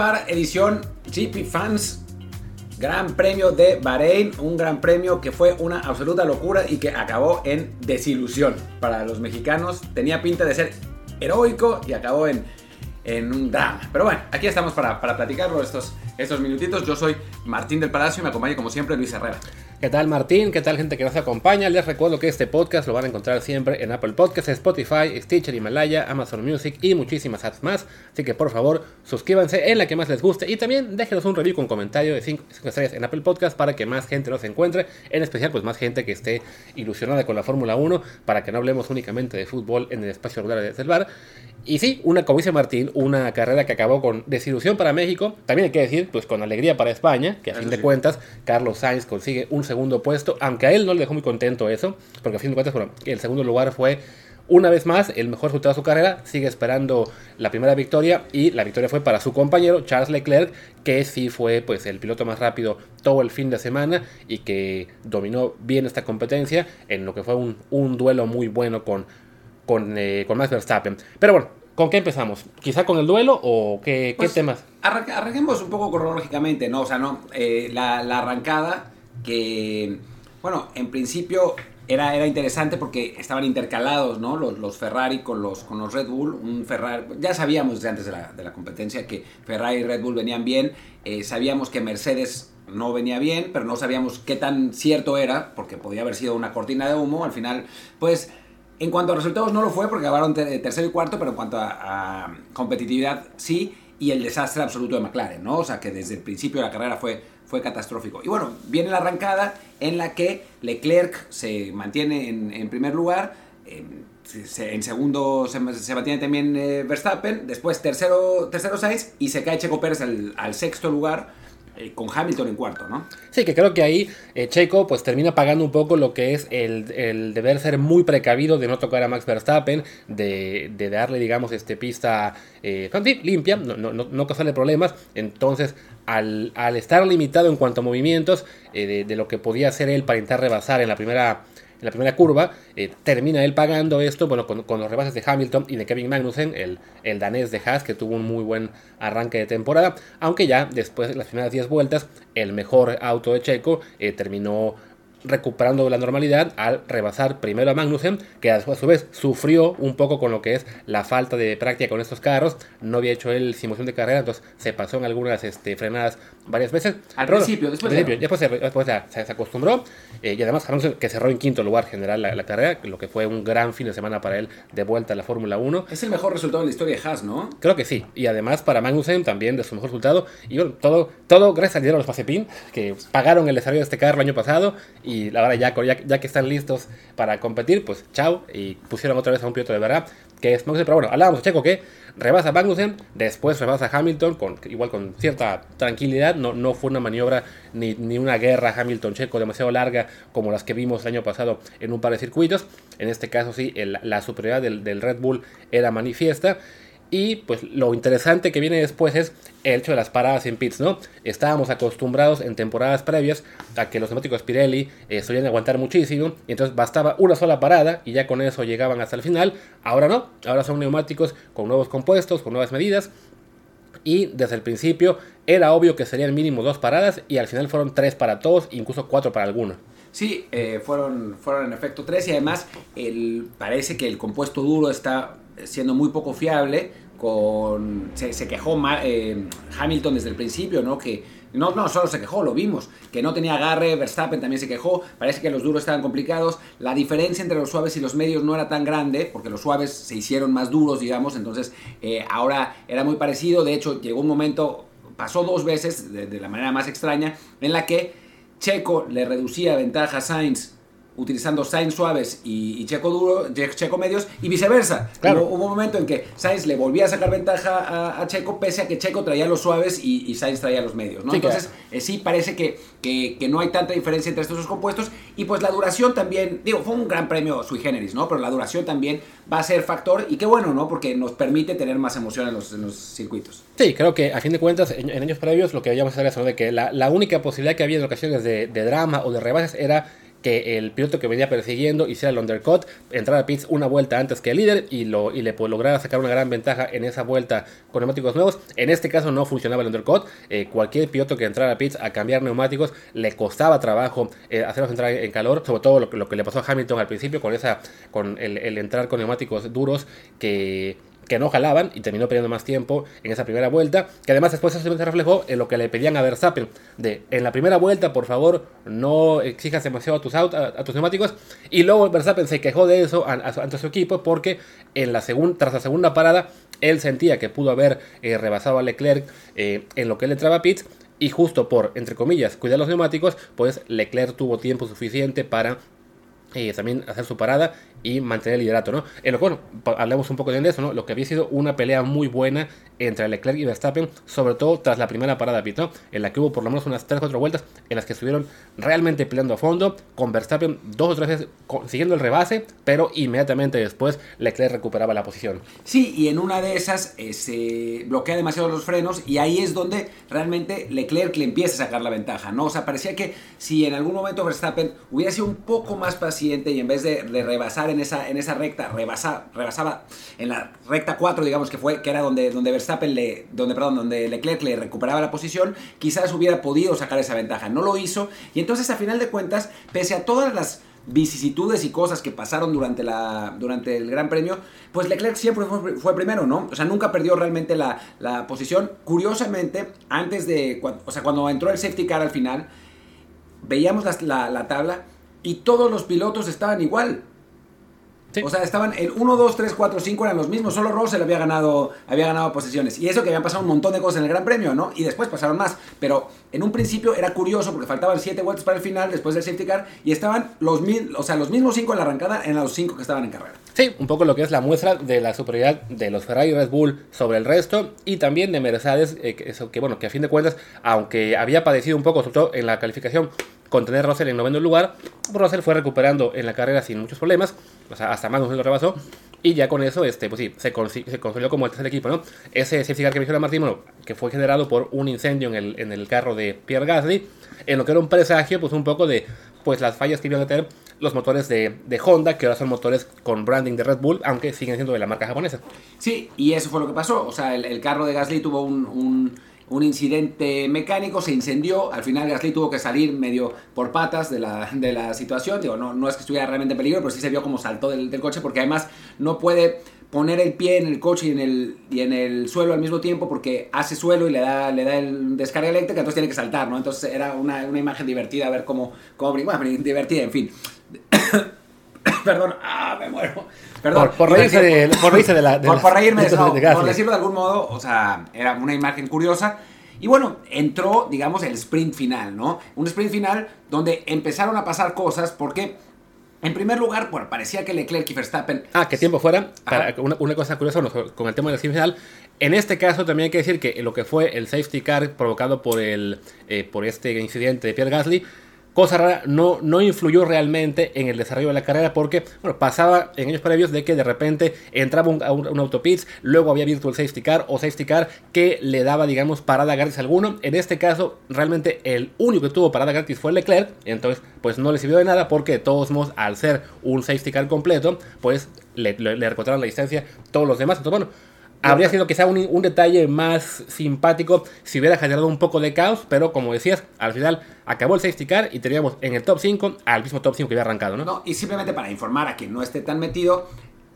Edición GP Fans, Gran Premio de Bahrein, un gran premio que fue una absoluta locura y que acabó en desilusión para los mexicanos. Tenía pinta de ser heroico y acabó en, en un drama. Pero bueno, aquí estamos para, para platicarlo estos, estos minutitos. Yo soy Martín del Palacio y me acompaña como siempre Luis Herrera. ¿Qué tal Martín? ¿Qué tal gente que nos acompaña? Les recuerdo que este podcast lo van a encontrar siempre en Apple Podcasts, Spotify, Stitcher, Himalaya, Amazon Music y muchísimas apps más. Así que por favor suscríbanse en la que más les guste y también déjenos un review con comentario de 5 estrellas en Apple Podcast para que más gente nos encuentre. En especial pues más gente que esté ilusionada con la Fórmula 1 para que no hablemos únicamente de fútbol en el espacio regular de el bar. Y sí, una, como dice Martín, una carrera que acabó con desilusión para México, también hay que decir, pues con alegría para España, que a fin de cuentas Carlos Sainz consigue un segundo puesto, aunque a él no le dejó muy contento eso, porque a fin de cuentas bueno, el segundo lugar fue una vez más el mejor resultado de su carrera, sigue esperando la primera victoria y la victoria fue para su compañero Charles Leclerc, que sí fue pues el piloto más rápido todo el fin de semana y que dominó bien esta competencia en lo que fue un, un duelo muy bueno con con, eh, con Max Verstappen. Pero bueno, ¿con qué empezamos? ¿Quizá con el duelo o qué, Pues, qué temas? Arranca- arranquemos un poco cronológicamente, ¿no? O sea, no, eh, la, la arrancada que, bueno, en principio era, era interesante porque estaban intercalados, ¿no? Los, los Ferrari con los, con los Red Bull. Un Ferrari, ya sabíamos desde antes de la, de la competencia que Ferrari y Red Bull venían bien. Eh, sabíamos que Mercedes no venía bien, pero no sabíamos qué tan cierto era, porque podía haber sido una cortina de humo. Al final, pues, en cuanto a resultados no lo fue, porque acabaron ter- tercero y cuarto, pero en cuanto a, competitividad sí, y el desastre absoluto de McLaren, ¿no? O sea, que desde el principio de la carrera fue, fue catastrófico. Y bueno, viene la arrancada en la que Leclerc se mantiene en, primer lugar, en, se- en segundo se, se mantiene también eh, Verstappen, después tercero, tercero Sainz y se cae Checo Pérez al sexto lugar eh, con Hamilton en cuarto, ¿no? Sí, que creo que ahí eh, Checo pues termina pagando un poco lo que es el, deber ser muy precavido de no tocar a Max Verstappen, de, darle, digamos, este pista eh, sí, limpia, no causarle problemas. Entonces, al, al estar limitado en cuanto a movimientos eh, de, de lo que podía hacer él para intentar rebasar en la primera en la primera curva, eh, termina él pagando esto, bueno, con, los rebases de Hamilton y de Kevin Magnussen, el, el danés de Haas, que tuvo un muy buen arranque de temporada, aunque ya después de las primeras 10 vueltas, el mejor auto de Checo eh, terminó recuperando la normalidad al rebasar primero a Magnussen, que a su, vez sufrió un poco con lo que es la falta de práctica con estos carros, no había hecho él simulación de carrera, entonces se pasó en algunas este, frenadas varias veces. Al Pero principio, después después, se, después se, se acostumbró, eh, y además que cerró en quinto lugar general la, la carrera, lo que fue un gran fin de semana para él de vuelta a la Fórmula 1. Es el mejor resultado de la historia de Haas, ¿no? Creo que sí. Y además para Magnussen también de su mejor resultado. Y bueno, todo, todo gracias al dinero de los Mazepin, que pagaron el desarrollo de este carro el año pasado. Y ahora ya, ya, ya que están listos para competir, pues chao. Y pusieron otra vez a un piloto de verdad, que es Magnussen. Pero bueno, hablábamos Checo que rebasa Magnussen, después rebasa Hamilton, con, igual con cierta tranquilidad. No, no fue una maniobra ni, ni una guerra Hamilton-Checo demasiado larga como las que vimos el año pasado en un par de circuitos. En este caso sí, el- la superioridad del, del Red Bull era manifiesta. Y pues lo interesante que viene después es el hecho de las paradas en pits, ¿no? Estábamos acostumbrados en temporadas previas a que los neumáticos Pirelli eh, solían aguantar muchísimo, y entonces bastaba una sola parada y ya con eso llegaban hasta el final. Ahora no, ahora son neumáticos con nuevos compuestos, con nuevas medidas, y desde el principio era obvio que serían mínimo dos paradas y al final fueron tres para todos, incluso cuatro para alguno. Sí, eh, fueron, fueron en efecto tres y además el, parece que el compuesto duro está siendo muy poco fiable. Con, se, quejó eh, Hamilton desde el principio, ¿no? Que no, no solo se quejó, lo vimos, que no tenía agarre, Verstappen también se quejó, parece que los duros estaban complicados, la diferencia entre los suaves y los medios no era tan grande, porque los suaves se hicieron más duros, digamos, entonces eh, ahora era muy parecido, de hecho llegó un momento, pasó dos veces, de, de la manera más extraña, en la que Checo le reducía ventaja a Sainz utilizando Sainz suaves y, y Checo duro, Che- Checo medios y viceversa. Claro. Hubo, hubo un momento en que Sainz le volvía a sacar ventaja a, a Checo pese a que Checo traía los suaves y, y Sainz traía los medios. ¿no? Sí, Entonces eh, sí parece que, que, que no hay tanta diferencia entre estos dos compuestos y pues la duración también, digo, fue un gran premio sui generis, ¿no? Pero la duración también va a ser factor y qué bueno, ¿no? Porque nos permite tener más emoción en los, en los circuitos. Sí, creo que a fin de cuentas, en, en años previos lo que habíamos hablado de que la, la única posibilidad que había en ocasiones de, de drama o de rebases era que el piloto que venía persiguiendo hiciera el undercut, entrara a pits una vuelta antes que el líder y, lo, y le pues, lograra sacar una gran ventaja en esa vuelta con neumáticos nuevos. En este caso no funcionaba el undercut. Eh, cualquier piloto que entrara a pits a cambiar neumáticos le costaba trabajo eh, hacerlos entrar en calor, sobre todo lo, lo, que le pasó a Hamilton al principio con, esa, con el, el entrar con neumáticos duros que que no jalaban y terminó perdiendo más tiempo en esa primera vuelta, que además después se reflejó en lo que le pedían a Verstappen, de en la primera vuelta, por favor, no exijas demasiado a tus, a, tus neumáticos, y luego Verstappen se quejó de eso ante su equipo porque en la tras la segunda parada él sentía que pudo haber eh, rebasado a Leclerc eh, en lo que él entraba a pits, y justo por, entre comillas, cuidar los neumáticos, pues Leclerc tuvo tiempo suficiente para eh, también hacer su parada y mantener el liderato, ¿no? En lo bueno, hablemos un poco de eso, ¿no? Lo que había sido una pelea muy buena entre Leclerc y Verstappen, sobre todo tras la primera parada pit, En la que hubo por lo menos unas 3-4 vueltas en las que estuvieron realmente peleando a fondo, con Verstappen dos o tres veces siguiendo el rebase, pero inmediatamente después Leclerc recuperaba la posición. Sí, y en una de esas eh, se bloquea demasiado los frenos y ahí es donde realmente Leclerc le empieza a sacar la ventaja, ¿no? O sea, parecía que si en algún momento Verstappen hubiera sido un poco más paciente y en vez de, de rebasar en esa, en esa recta, rebasa, rebasaba en la recta 4, digamos que fue, que era donde, donde Verstappen le, donde, perdón, donde Leclerc le recuperaba la posición, quizás hubiera podido sacar esa ventaja. No lo hizo. Y entonces, a final de cuentas, pese a todas las vicisitudes y cosas que pasaron durante, la, durante el Gran Premio, pues Leclerc siempre fue, primero, ¿no? O sea, nunca perdió realmente la, la, posición. Curiosamente, antes de, o sea, cuando entró el safety car al final, veíamos la, la tabla y todos los pilotos estaban igual. O sea, estaban el 1, 2, 3, 4, 5 eran los mismos. Solo Russell había ganado, había ganado posiciones. Y eso que habían pasado un montón de cosas en el Gran Premio, ¿no? Y después pasaron más. Pero en un principio era curioso porque faltaban 7 vueltas para el final después del safety car. Y estaban los, mil, o sea, los mismos 5 en la arrancada en los 5 que estaban en carrera. Sí, un poco lo que es la muestra de la superioridad de los Ferrari y Red Bull sobre el resto. Y también de Mercedes, eh, que, que, bueno, que a fin de cuentas, aunque había padecido un poco, sobre todo en la calificación con tener Russell en noveno lugar, Russell fue recuperando en la carrera sin muchos problemas, o sea, hasta se lo rebasó, y ya con eso, este, pues sí, se, se consolidó como el tercer equipo, ¿no? Ese safety car que menciona Martín, bueno, que fue generado por un incendio en el, en el carro de Pierre Gasly, en lo que era un presagio, pues un poco de, pues las fallas que iban a tener los motores de, de, Honda, que ahora son motores con branding de Red Bull, aunque siguen siendo de la marca japonesa. Sí, y eso fue lo que pasó, o sea, el, carro de Gasly tuvo un incidente mecánico, se incendió, al final Gasly tuvo que salir medio por patas de la, de la situación, digo, no, no es que estuviera realmente en peligro, pero sí se vio como saltó del, coche porque además no puede poner el pie en el coche y en el, y en el suelo al mismo tiempo porque hace suelo y le da, le da el descarga eléctrica, entonces tiene que saltar, ¿no? Entonces era una, una imagen divertida a ver cómo, cómo bueno, divertida, en fin. Perdón, ah, me muero. Perdón. Por, reírse de, por reírse de la. por, reírme de, por decirlo de algún modo, o sea, era una imagen curiosa. Y bueno, entró, digamos, el sprint final, ¿no? Un sprint final donde empezaron a pasar cosas porque en primer lugar, bueno, parecía que Leclerc y Verstappen. Ah, que tiempo fuera. Para una, cosa curiosa con el tema del sprint final. En este caso también hay que decir que lo que fue el safety car provocado por, el, eh, por este incidente de Pierre Gasly cosa rara, no, no influyó realmente en el desarrollo de la carrera porque bueno, pasaba en años previos de que de repente entraba un, un, autopits, luego había virtual safety car o safety car que le daba, digamos, parada gratis alguno. En este caso, realmente el único que tuvo parada gratis fue Leclerc, entonces pues no le sirvió de nada porque de todos modos, al ser un safety car completo, pues le, le, le recortaron la distancia todos los demás. Entonces, bueno, Habría sido quizá un, un, detalle más simpático si hubiera generado un poco de caos, pero como decías, al final acabó el safety car y teníamos en el top 5 al mismo top 5 que había arrancado, ¿no? No, y simplemente para informar a quien no esté tan metido,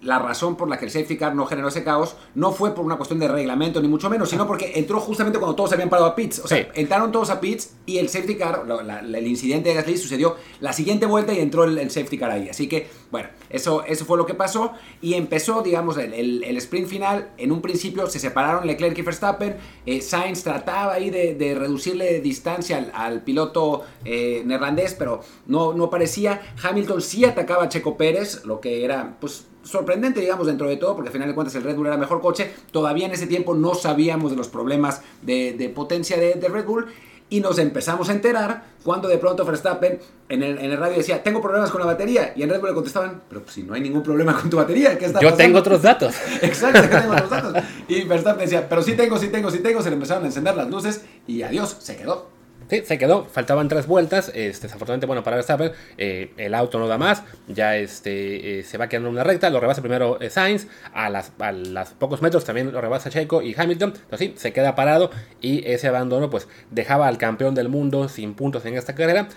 la razón por la que el safety car no generó ese caos no fue por una cuestión de reglamento, ni mucho menos, sino porque entró justamente cuando todos habían parado a pits. O sea, entraron todos a pits y el safety car, el incidente de Gasly sucedió la siguiente vuelta y entró el, safety car ahí. Así que, bueno, eso, eso fue lo que pasó y empezó, digamos, el, sprint final. En un principio se separaron Leclerc y Verstappen. Eh, Sainz trataba ahí de, reducirle distancia al, piloto eh, neerlandés, pero no, no parecía. Hamilton sí atacaba a Checo Pérez, lo que era, pues, sorprendente, digamos, dentro de todo, porque al final de cuentas el Red Bull era mejor coche. Todavía en ese tiempo no sabíamos de los problemas de, potencia de, Red Bull. Y nos empezamos a enterar cuando de pronto Verstappen en el, en el, radio decía, tengo problemas con la batería. Y en Red Bull le contestaban, pero si no hay ningún problema con tu batería, ¿qué está Yo tengo otros datos. Exacto, yo tengo otros datos. Y Verstappen decía, pero sí tengo, sí tengo, sí tengo. Se le empezaron a encender las luces y adiós, se quedó. Se quedó, faltaban tres vueltas, este, desafortunadamente, bueno, para Verstappen, eh, el auto no da más, ya este, eh, se va quedando en una recta, lo rebasa primero eh, Sainz, a las, a las pocos metros también lo rebasa Checo y Hamilton, entonces sí, se queda parado y ese abandono pues dejaba al campeón del mundo sin puntos en esta carrera,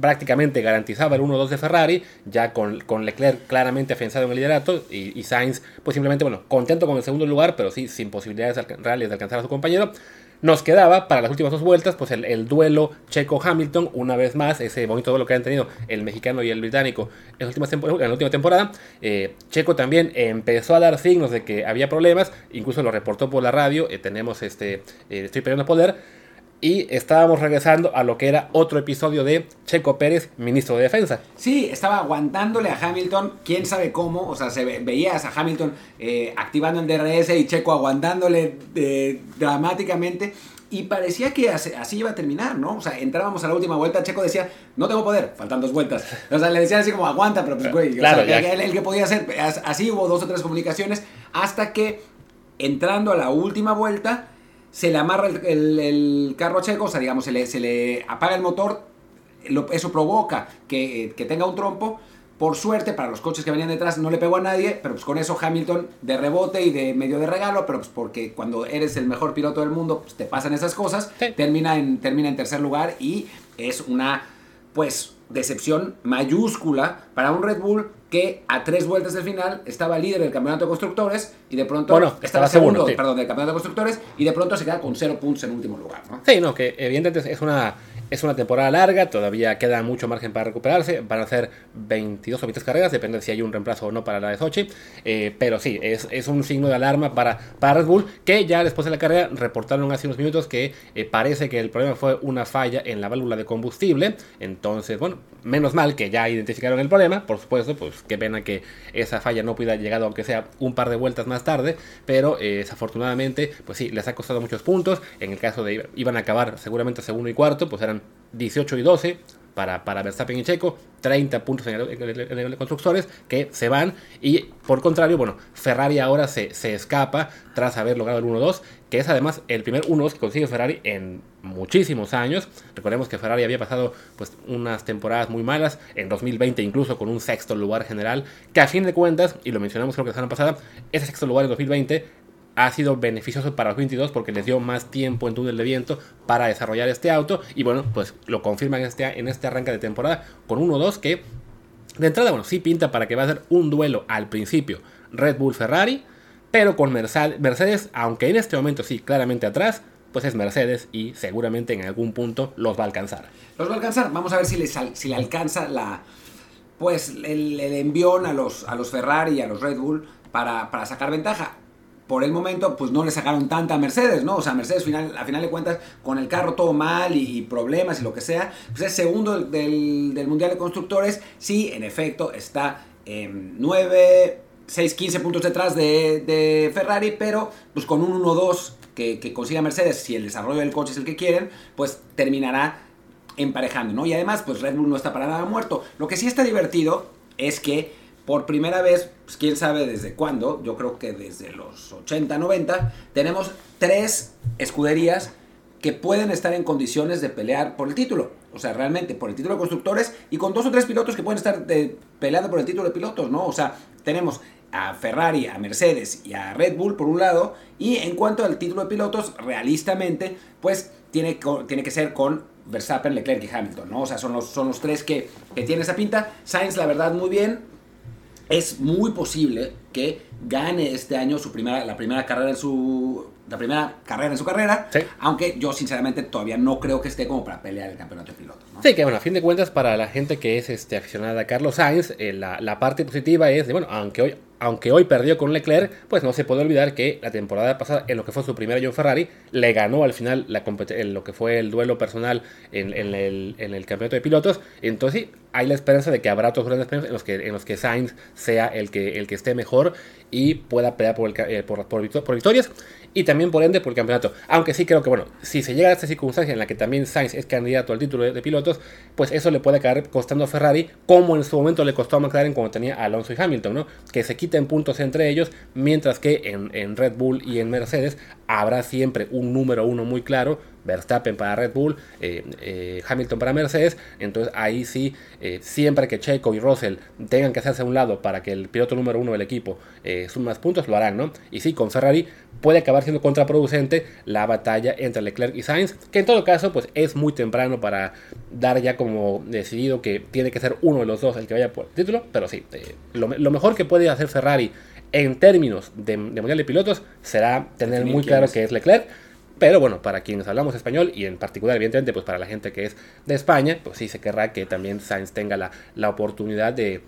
prácticamente garantizaba el 1-2 de Ferrari, ya con, con, Leclerc claramente afianzado en el liderato y, y, Sainz, pues simplemente, bueno, contento con el segundo lugar, pero sí sin posibilidades reales de alcanzar a su compañero. Nos quedaba para las últimas dos vueltas, pues el, el duelo Checo-Hamilton, una vez más, ese bonito duelo que han tenido el mexicano y el británico en, la última temporada. Eh, Checo también empezó a dar signos de que había problemas, incluso lo reportó por la radio, eh, tenemos este, eh, estoy perdiendo poder y estábamos regresando a lo que era otro episodio de Checo Pérez, ministro de Defensa. Sí, estaba aguantándole a Hamilton, quién sabe cómo, o sea, se ve, veías a Hamilton eh, activando el DRS y Checo aguantándole eh, dramáticamente. Y parecía que así, así, iba a terminar, ¿no? O sea, entrábamos a la última vuelta, Checo decía, no tengo poder, faltan dos vueltas. O sea, le decían así como, aguanta, pero pues, güey, claro, o sea, el, el que podía hacer, así hubo dos o tres comunicaciones, hasta que entrando a la última vuelta, se le amarra el, el, el carro a Checo, o sea, digamos, se le, se le apaga el motor, lo, eso provoca que, que, tenga un trompo. Por suerte, para los coches que venían detrás no le pegó a nadie, pero pues con eso Hamilton de rebote y de medio de regalo, pero pues porque cuando eres el mejor piloto del mundo, pues te pasan esas cosas, sí. termina, en, termina en tercer lugar y es una, pues, decepción mayúscula para un Red Bull que a tres vueltas del final estaba líder del campeonato de constructores y de pronto bueno, estaba, segundo, sí. perdón, del campeonato de constructores y de pronto se queda con cero puntos en último lugar. ¿no? Sí, no, que evidentemente es una es una temporada larga, todavía queda mucho margen para recuperarse. Van a ser 22 o 23 carreras, depende de si hay un reemplazo o no para la de Sochi. Eh, pero sí, es, es, un signo de alarma para, para Red Bull, que ya después de la carrera reportaron hace unos minutos que eh, parece que el problema fue una falla en la válvula de combustible. Entonces, bueno, menos mal que ya identificaron el problema. Por supuesto, pues qué pena que esa falla no pudiera llegado, aunque sea un par de vueltas más tarde. Pero eh, desafortunadamente, pues sí, les ha costado muchos puntos. En el caso de iban a acabar seguramente segundo y cuarto, pues eran 18 y 12 para, para Verstappen y Checo, 30 puntos en el, en, el, constructores que se van y por contrario, bueno, Ferrari ahora se, se escapa tras haber logrado el 1-2, que es además el primer 1-2 que consigue Ferrari en muchísimos años. Recordemos que Ferrari había pasado pues unas temporadas muy malas, en 2020 incluso con un sexto lugar general, que a fin de cuentas, y lo mencionamos creo que la semana pasada, ese sexto lugar en 2020 ha sido beneficioso para los 22 porque les dio más tiempo en túnel de viento para desarrollar este auto y bueno, pues lo confirman en este, en este arranque de temporada con 1-2 que de entrada, bueno, sí pinta para que va a ser un duelo al principio Red Bull-Ferrari, pero con Mercedes, aunque en este momento sí, claramente atrás, pues es Mercedes y seguramente en algún punto los va a alcanzar. Los va a alcanzar, vamos a ver si, les, si le alcanza la, pues el, el envión a los, a los Ferrari y a los Red Bull para, para sacar ventaja por el momento, pues no le sacaron tanta a Mercedes, ¿no? O sea, Mercedes, final, a final de cuentas, con el carro todo mal y, problemas y lo que sea, pues es segundo del, del, Mundial de Constructores. Sí, en efecto, está en 9, 6, 15 puntos detrás de, de Ferrari, pero pues con un 1-2 que, que consiga Mercedes, si el desarrollo del coche es el que quieren, pues terminará emparejando, ¿no? Y además, pues Red Bull no está para nada muerto. Lo que sí está divertido es que por primera vez, pues quién sabe desde cuándo, yo creo que desde los 80, 90, tenemos tres escuderías que pueden estar en condiciones de pelear por el título. O sea, realmente por el título de constructores y con dos o tres pilotos que pueden estar de, peleando por el título de pilotos, ¿no? O sea, tenemos a Ferrari, a Mercedes y a Red Bull por un lado. Y en cuanto al título de pilotos, realistamente, pues tiene, tiene que ser con Verstappen, Leclerc y Hamilton, ¿no? O sea, son los, son los tres que, que tiene esa pinta. Sainz, la verdad, muy bien es muy posible que gane este año su primera, la primera carrera en su la primera carrera en su carrera, sí. aunque yo sinceramente todavía no creo que esté como para pelear el campeonato de pilotos. ¿no? Sí, que bueno, a fin de cuentas para la gente que es este, aficionada a Carlos Sainz, eh, la, la, parte positiva es de, bueno, aunque hoy, aunque hoy perdió con Leclerc, pues no se puede olvidar que la temporada pasada, en lo que fue su primer año en Ferrari, le ganó al final la en lo que fue el duelo personal en, en, el, en el campeonato de pilotos. Entonces sí, hay la esperanza de que habrá otros grandes premios en los que, en los que Sainz sea el que, el que esté mejor y pueda pelear por, el, eh, por, por, victorias y también por ende por el campeonato. Aunque sí creo que, bueno, si se llega a esta circunstancia en la que también Sainz es candidato al título de, pilotos, pues eso le puede caer costando a Ferrari, como en su momento le costó a McLaren cuando tenía a Alonso y Hamilton, ¿no? Que se quiten puntos entre ellos, mientras que en, en Red Bull y en Mercedes habrá siempre un número uno muy claro Verstappen para Red Bull, eh, eh, Hamilton para Mercedes. Entonces ahí sí, eh, siempre que Checo y Russell tengan que hacerse a un lado para que el piloto número uno del equipo sume más puntos, lo harán, ¿no? Y sí, con Ferrari puede acabar siendo contraproducente la batalla entre Leclerc y Sainz, que en todo caso pues es muy temprano para dar ya como decidido que tiene que ser uno de los dos el que vaya por el título, pero sí, lo, mejor que puede hacer Ferrari en términos de, Mundial de Pilotos será tener muy claro que es Leclerc, pero bueno, para quienes hablamos español y en particular, evidentemente, pues para la gente que es de España, pues sí se querrá que también Sainz tenga la, la oportunidad de,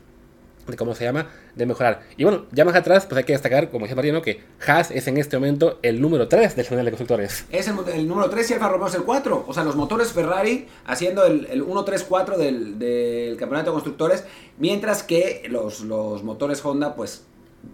de, ¿cómo se llama?, de mejorar. Y bueno, ya más atrás, pues hay que destacar, como decía Mariano, que Haas es en este momento el número 3 del Mundial de Constructores. Es el, número 3 y Alfa Romeo es el 4. O sea, los motores Ferrari haciendo el, el 1-3-4 del, del Campeonato de Constructores, mientras que los, los motores Honda, pues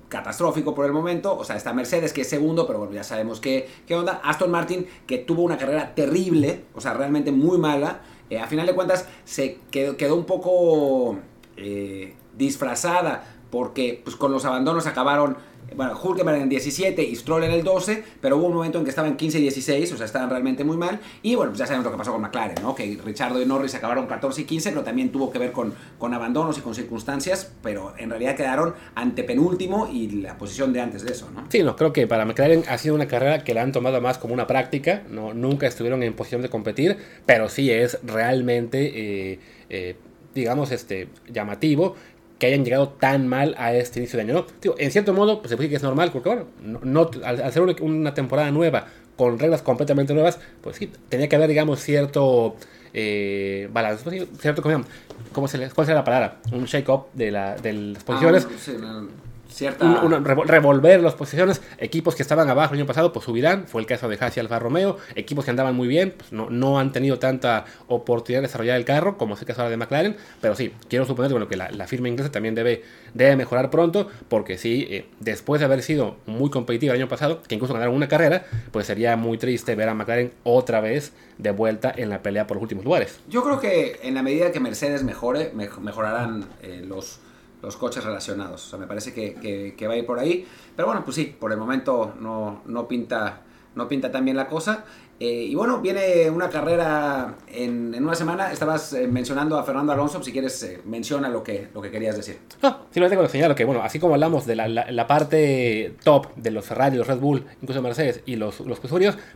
catastrófico por el momento. O sea, está Mercedes, que es segundo, pero bueno, ya sabemos qué, qué onda. Aston Martin, que tuvo una carrera terrible, o sea, realmente muy mala. Eh, a final de cuentas, se quedó, un poco eh, disfrazada, porque pues, con los abandonos acabaron bueno, Hulkenberg en 17 y Stroll en el 12, pero hubo un momento en que estaban 15 y 16, o sea, estaban realmente muy mal. Y bueno, pues ya sabemos lo que pasó con McLaren, ¿no? Que Richardo y Norris acabaron 14 y 15, pero también tuvo que ver con, con abandonos y con circunstancias, pero en realidad quedaron ante penúltimo y la posición de antes de eso, ¿no? Sí, no, creo que para McLaren ha sido una carrera que la han tomado más como una práctica, ¿no? Nunca estuvieron en posición de competir, pero sí es realmente... Eh, eh, digamos, este, llamativo que hayan llegado tan mal a este inicio de año. ¿no? en cierto modo, pues se puede que es normal, porque bueno, no, al, hacer una, temporada nueva con reglas completamente nuevas, pues sí, tenía que haber, digamos, cierto eh, balance, pues cierto, ¿cómo, se ¿cuál sería la palabra? Un shake-up de, la, de las posiciones. Ah, cierta... revolver las posiciones. Equipos que estaban abajo el año pasado, pues subirán. Fue el caso de Haas y Alfa Romeo. Equipos que andaban muy bien, pues no, no han tenido tanta oportunidad de desarrollar el carro, como es el caso de McLaren. Pero sí, quiero suponer bueno, que la, firma inglesa también debe, debe mejorar pronto, porque sí, eh, después de haber sido muy competitiva el año pasado, que incluso ganaron una carrera, pues sería muy triste ver a McLaren otra vez de vuelta en la pelea por los últimos lugares. Yo creo que en la medida que Mercedes mejore, mejorarán eh, los los coches relacionados. O sea, me parece que, que, va a ir por ahí. Pero bueno, pues sí, por el momento no, no pinta no pinta tan bien la cosa. Eh, y bueno, viene una carrera en, una semana. Estabas eh, mencionando a Fernando Alonso, si quieres, eh, menciona lo que, lo que querías decir. No, simplemente con señalo que, bueno, así como hablamos de la, parte top de los Ferrari, los Red Bull, incluso Mercedes y los, los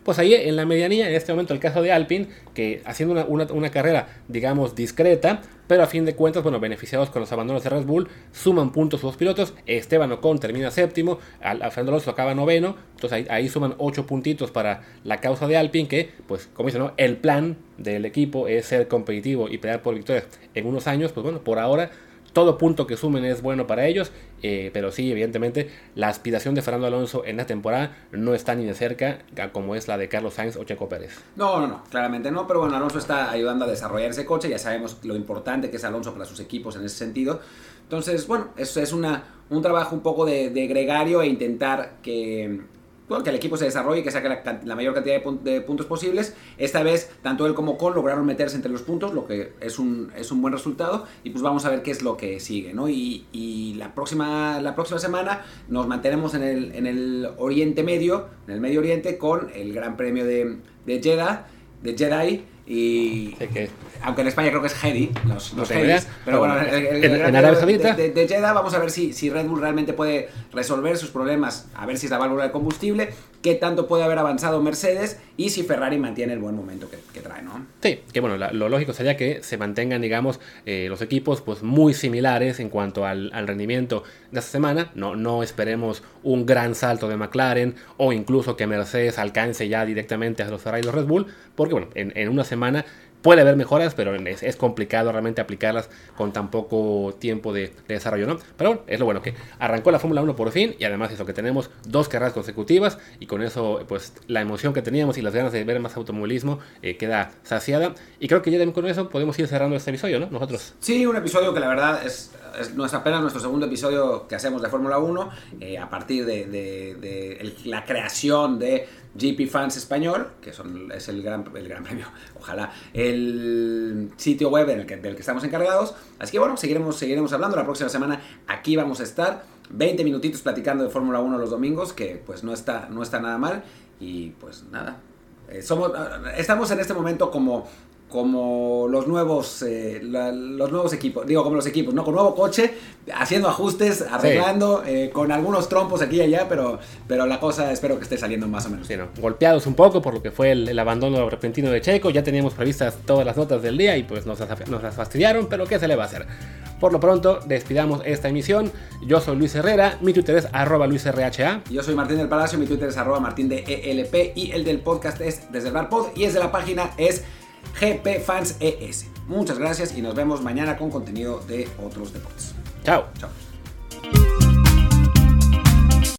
pues ahí en la medianía, en este momento, el caso de Alpine, que haciendo una, una, carrera, digamos, discreta, pero a fin de cuentas, bueno, beneficiados con los abandonos de Red Bull, suman puntos sus pilotos. Esteban Ocon termina séptimo, Fernando Alonso acaba noveno, entonces ahí, suman ocho puntitos para la causa de Alpine, que, pues, como dice, ¿no? El plan del equipo es ser competitivo y pelear por victorias en unos años, pues bueno, por ahora todo punto que sumen es bueno para ellos, eh, pero sí, evidentemente, la aspiración de Fernando Alonso en la temporada no está ni de cerca como es la de Carlos Sainz o Checo Pérez. No, no, no, claramente no, pero bueno, Alonso está ayudando a desarrollar ese coche, ya sabemos lo importante que es Alonso para sus equipos en ese sentido. Entonces, bueno, eso es una, un trabajo un poco de, de gregario e intentar que que el equipo se desarrolle que saque la, mayor cantidad de, puntos posibles. Esta vez, tanto él como Con lograron meterse entre los puntos, lo que es un, es un buen resultado. Y pues vamos a ver qué es lo que sigue, ¿no? Y, la, próxima, la próxima semana nos mantenemos en el, en el Oriente Medio, en el Medio Oriente, con el Gran Premio de, de de Jedi y aunque en España creo que es Jedi, los, los pero bueno, en Arabia Saudita de, de, Jeddah vamos a ver si, si Red Bull realmente puede resolver sus problemas, a ver si es la válvula de combustible, qué tanto puede haber avanzado Mercedes y si Ferrari mantiene el buen momento que, trae, ¿no? Sí, que bueno, lo lógico sería que se mantengan, digamos, eh, los equipos pues muy similares en cuanto al, rendimiento de esta semana, no, no esperemos un gran salto de McLaren o incluso que Mercedes alcance ya directamente a los Ferrari y los Red Bull, porque bueno, en, en una semana semana. Puede haber mejoras, pero es, complicado realmente aplicarlas con tan poco tiempo de, desarrollo, ¿no? Pero bueno, es lo bueno que arrancó la Fórmula 1 por fin y además eso que tenemos dos carreras consecutivas y con eso pues la emoción que teníamos y las ganas de ver más automovilismo eh, queda saciada y creo que ya con eso podemos ir cerrando este episodio, ¿no? Nosotros. Sí, un episodio que la verdad es, es apenas nuestro segundo episodio que hacemos de Fórmula 1 eh, a partir de, la creación de GP Fans Español, que son, es el gran, el gran premio, ojalá, el sitio web en el que, del que estamos encargados. Así que bueno, seguiremos, seguiremos hablando. La próxima semana aquí vamos a estar. 20 minutitos platicando de Fórmula 1 los domingos, que pues no está, no está nada mal. Y pues nada, eh, somos, estamos en este momento como como los nuevos eh, la- los nuevos equipos digo como los equipos no con nuevo coche haciendo ajustes arreglando eh, con algunos trompos aquí y allá pero pero la cosa espero que esté saliendo más o menos Sí, ¿no? Golpeados un poco por lo que fue el, el abandono repentino de Checo. Ya teníamos previstas todas las notas del día y pues nos, las- nos las fastidiaron, pero ¿qué se le va a hacer? Por lo pronto, despidamos esta emisión. Yo soy Luis Herrera, mi Twitter es arroba luisrha. Yo soy Martín del Palacio, mi Twitter es arroba martín de ELP y el del podcast es desde el bar pod y el de la página es GPFansES. Muchas gracias y nos vemos mañana con contenido de otros deportes. Chao. Chao.